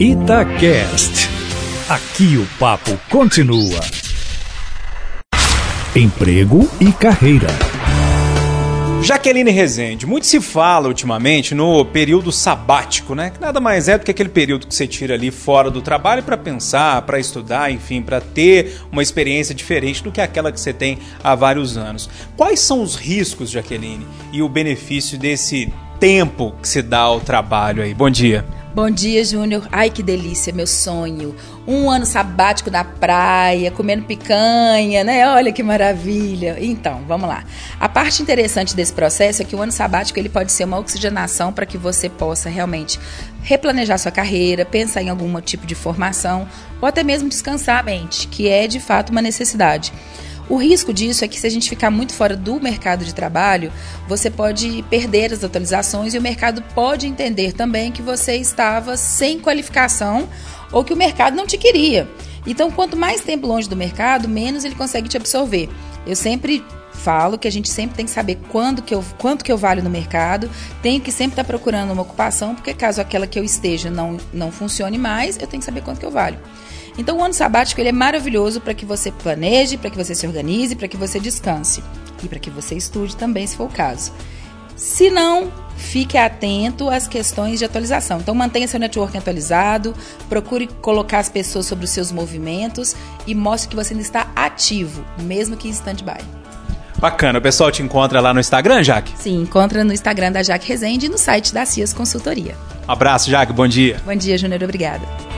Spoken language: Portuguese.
Itacast. Aqui o papo continua. Emprego e carreira. Jaqueline Rezende, muito se fala ultimamente no período sabático, né? Que nada mais é do que aquele período que você tira ali fora do trabalho para pensar, para estudar, enfim, para ter uma experiência diferente do que aquela que você tem há vários anos. Quais são os riscos, Jaqueline, e o benefício desse tempo que se dá ao trabalho aí? Bom dia. Bom dia, Júnior. Ai, que delícia, meu sonho. Um ano sabático na praia, comendo picanha, né? Olha que maravilha. Então, vamos lá. A parte interessante desse processo é que o ano sabático ele pode ser uma oxigenação para que você possa realmente replanejar sua carreira, pensar em algum tipo de formação ou até mesmo descansar a mente, que é de fato uma necessidade. O risco disso é que se a gente ficar muito fora do mercado de trabalho, você pode perder as atualizações e o mercado pode entender também que você estava sem qualificação ou que o mercado não te queria. Então, quanto mais tempo longe do mercado, menos ele consegue te absorver. Eu sempre falo que a gente sempre tem que saber quando que eu, quanto que eu valho no mercado, tenho que sempre estar procurando uma ocupação, porque caso aquela que eu esteja não, não funcione mais, eu tenho que saber quanto que eu valho. Então, o ano sabático ele é maravilhoso para que você planeje, para que você se organize, para que você descanse e para que você estude também, se for o caso. Se não, fique atento às questões de atualização. Então, mantenha seu networking atualizado, procure colocar as pessoas sobre os seus movimentos e mostre que você ainda está ativo, mesmo que em stand-by. Bacana. O pessoal te encontra lá no Instagram, Jaque? Sim, encontra no Instagram da Jaque Rezende e no site da CIAS Consultoria. Um abraço, Jaque. Bom dia. Bom dia, Júnior. Obrigada.